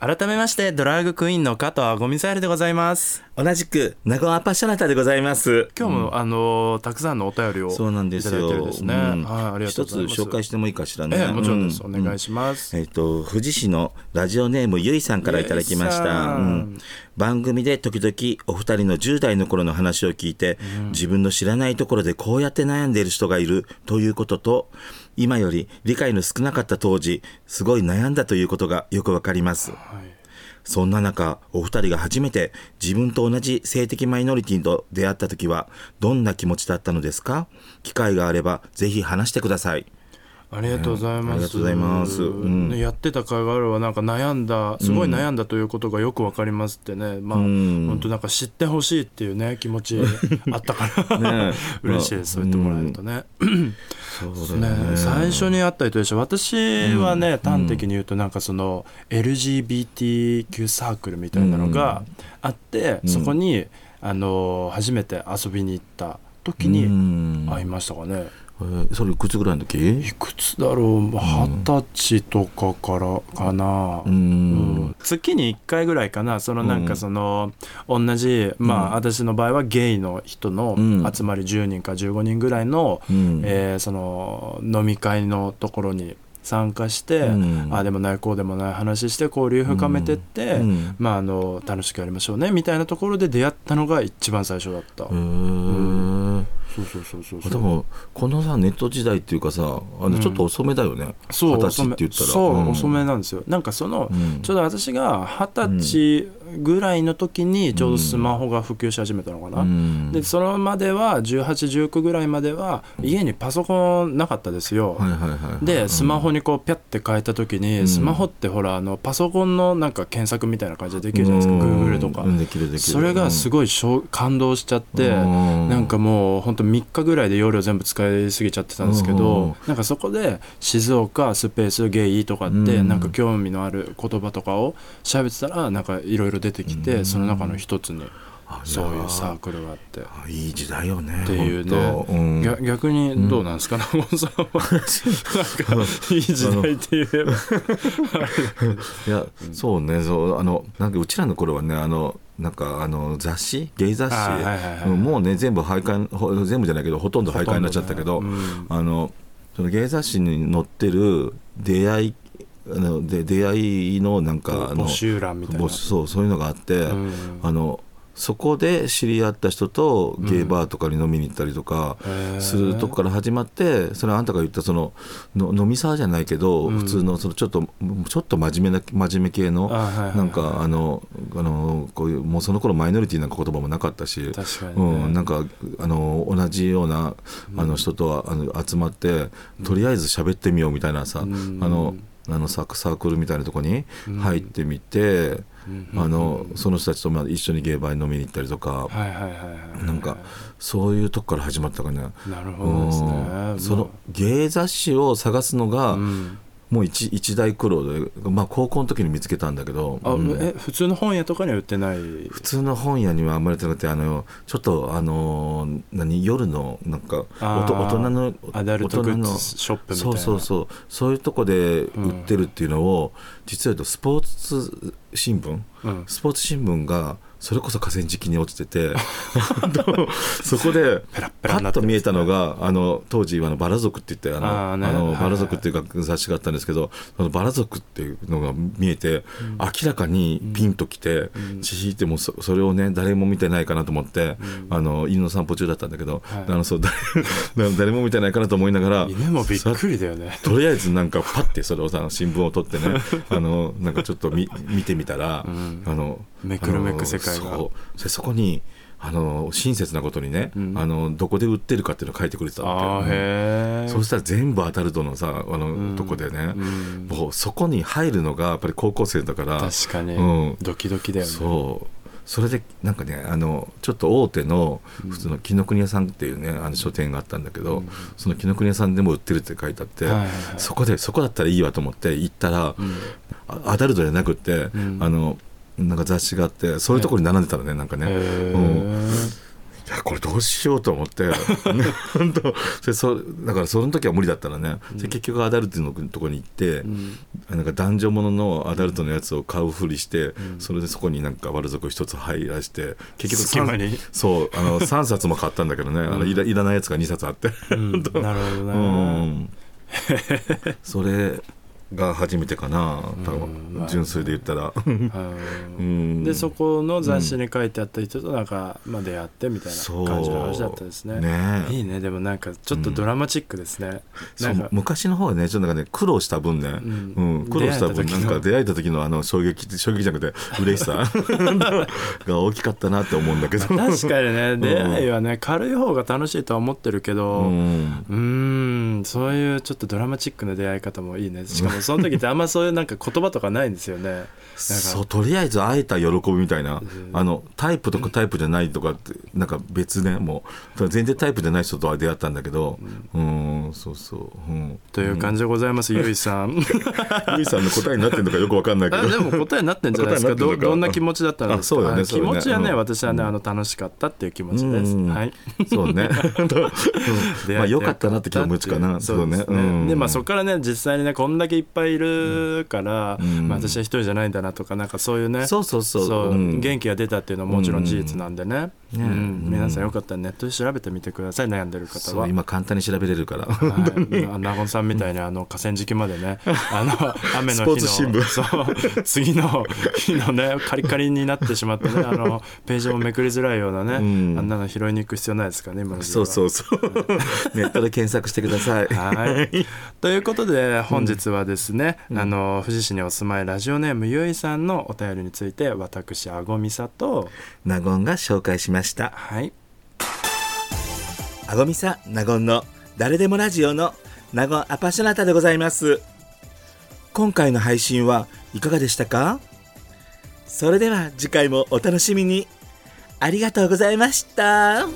改めましてドラッグクイーンの加藤アゴミサイルでございます。同じくナゴアパッショナタでございます。今日も、あのたくさんのお便りをそうなんですいただいてるよんですね、うん。はいありがとう一つございます。紹介してもいいかしらね、ええもちろんです、うん。お願いします、えっ、と富士市のラジオネームゆいさんからいただきました、うん。ん、番組で時々お二人の10代の頃の話を聞いて、自分の知らないところでこうやって悩んでいる人がいるということと今より理解の少なかった当時すごい悩んだということがよくわかりますはいそんな中、お二人が初めて自分と同じ性的マイノリティと出会った時は、どんな気持ちだったのですか？機会があれば、ぜひ話してください。ありがとうございます。うます。うん。ねやってた会があるはなんか悩んだすごい悩んだということがよくわかりますってね、まあん。本当なんか知ってほしいっていうね気持ちあったから、ね。嬉しいです。そう言ってもらえるとね。そうね。最初に会った人でしょ。私はね、端的に言うとなんかその LGBTQ サークルみたいなのがあって、うん。そこにあの初めて遊びに行った時うにん。会いましたかね。えーそれいくつぐらいの時？いくつだろう？二十歳とかからかな、ううん。ん。月に1回ぐらいかな。そのなんかその、同じまあ、私の場合はゲイの人のうん。集まり10人か15人ぐらいの、うん。えーその飲み会のところに参加して、うん。ああでもないこうでもない話して交流深めてって、うん。まあ、あの楽しくやりましょうねみたいなところで出会ったのが一番最初だった。へーそうそうそうそうでもこのさネット時代っていうかさあのちょっと遅めだよね。二十歳って言ったら。そう、うん。遅めなんですよ。なんかその、うん。ちょうど私が二十歳ぐらいの時にちょうどスマホが普及し始めたのかな、うん。でそのまでは1819ぐらいまでは家にパソコンなかったですよ、でスマホにこうピャって変えた時に、うん。スマホってほらあのパソコンのなんか検索みたいな感じでできるじゃないですか、うん。Google とか、うん。できるできる。それがすごいしょう感動しちゃって、うん。なんかもうほんと3日ぐらいで容量全部使いすぎちゃってたんですけど、うん。なんかそこで静岡スペースゲイとかって、うん。なんか興味のある言葉とかを喋ってたらなんかいろいろ出てきて、うん。その中の一つにあそういうサーククルがあって。いい時代よねっていうね。うん。逆逆にどうなんですか、長尾さんは。なんかいい時代って言えば。いや、そうね。そうあのなんかうちらの頃はねあのなんかあの雑誌？ゲイ雑誌、あはいはいもうね全部廃刊ほ全部じゃないけどほとんど廃刊になっちゃったけど、ね。うん。あのそのゲイ雑誌に載ってる出会いあので出会いのなんかあの募集欄みたいな。そうそういうのがあって、うんあのそこで知り合った人とゲイバーとかに飲みに行ったりとかするとこから始まってそれはあんたが言ったそのの飲みサーじゃないけど、うん。普通のそのちょっとちょっと真面目な真面目系のなんかあのあのこういうもうその頃マイノリティなんか言葉もなかったしね。うん、なんかあの同じようなあの人とはあの集まってとりあえず喋ってみようみたいなさ、うん。あのあのサークサークルみたいなとこに入ってみて、あのその人たちとまあ一緒にゲーバーに飲みに行ったりとか、なんかそういうとこから始まったかね。なるほどね。うん。そのゲイ雑誌を探すのが、うんもう一一大苦労で、まあ、高校の時に見つけたんだけど、あ、うん。え普通の本屋とかには売ってない？普通の本屋にはあんまり売ってなくてあのちょっとあの何夜のなんか大人のアダルトグッズショップみたいな。そうそうそう。そういうとこで売ってるっていうのを、実は言うとスポーツ新聞？うん。スポーツ新聞がそれこそ河川敷に落ちてて そこでパッと見えたのがあの当時あのバラ族って言ってあのあのバラ族っていう雑誌があったんですけど、そのバラ族っていうのが見えて、明らかにピンときて、ちひいてもそそれをね誰も見てないかなと思って、あの犬の散歩中だったんだけど、はい。あのそう誰 誰も見てないかなと思いながら犬もびっくりだよね。とりあえずなんかパッてそれをさ新聞を取ってね あのなんかちょっと見見てみたら、ん。あのめくるめく世界が。そそこにあの親切なことにね、うん。あのどこで売ってるかっていうのを書いてくれてたわけ、そうしたら全部アダルトのさあの、うん。とこでね、うん。もうそこに入るのがやっぱり高校生だから確かに、うん。ドキドキだよね。そう。それでなんかねあのちょっと大手の普通の紀ノ国屋さんっていうねあの書店があったんだけど、その紀ノ国屋さんでも売ってるって書いてあって、はいはいはい。そこでそこだったらいいわと思って行ったら、あアダルトじゃなくって、ん。あのなんか雑誌があってそういうところに並んでたのねなんかね。へうん。いやこれどうしようと思って。本当。それそだからその時は無理だったらね、で結局アダルトのところに行って、なんか男女もののアダルトのやつを買うふりして、それでそこになんか悪底一つ入らして結局隙間に。そうあの 3冊も買ったんだけどね、あのいらいらないやつが2冊あって、うん。なるほどうね、ん、それが初めてかな多分、純粋で言ったら。でそこの雑誌に書いてあった人となんか、まあ、出会ってみたいな感じの話だったですね。ね。いいねでもなんかちょっとドラマチックですね、そう昔の方はねちょっとなんかね苦労した分ね、ん。うん苦労した分なんか出会えた時のあの衝撃衝撃じゃなくて嬉しさ。が大きかったなって思うんだけど。確かにね出会いはね軽い方が楽しいとは思ってるけど、うんそういうちょっとドラマチックな出会い方もいいね。しかもその時ってあんまそういうなんか言葉とかないんですよね。そうとりあえず会えた喜びみたいな、あのタイプとかタイプじゃないとかってなんか別ねもう。全然タイプじゃない人とは出会ったんだけど。うん。そうそう、うん、という感じでございます、ゆいさん。ゆいさんの答えになってるのかよくわかんないけど。あでも答えになってんじゃないですか。どどんな気持ちだったんですか。あそうだねね。気持ちはね、うん。私はねあの楽しかったっていう気持ちです、うん。はい。そうね。まあ良かったなって気持ちかな。そうね。でまあそこからね実際にねこんだけいっぱいいるから、ん。まあ、私は一人じゃないんだなとかなんかそういうね。そうそう。そううん。元気が出たっていうのはもちろん事実なんでね,、うんうんうん。皆さんよかったらネットで調べてみてください。悩んでる方は。そう今簡単に調べれるから。はい、あナゴンさんみたいにあの河川敷までねあの雨の日の次の日のねカリカリになってしまってねあのページもめくりづらいようなね、うん。あんなの拾いに行く必要ないですからね今そうそうそう。ネットで検索してください。はい。ということで本日はですね、あの富士市にお住まいラジオネームゆいさんのお便りについて私あごみさとナゴンが紹介しましたはい。あごみさナゴンの誰でもラジオのナゴンアパショナタでございます。今回の配信はいかがでしたか？それでは次回もお楽しみに。ありがとうございました。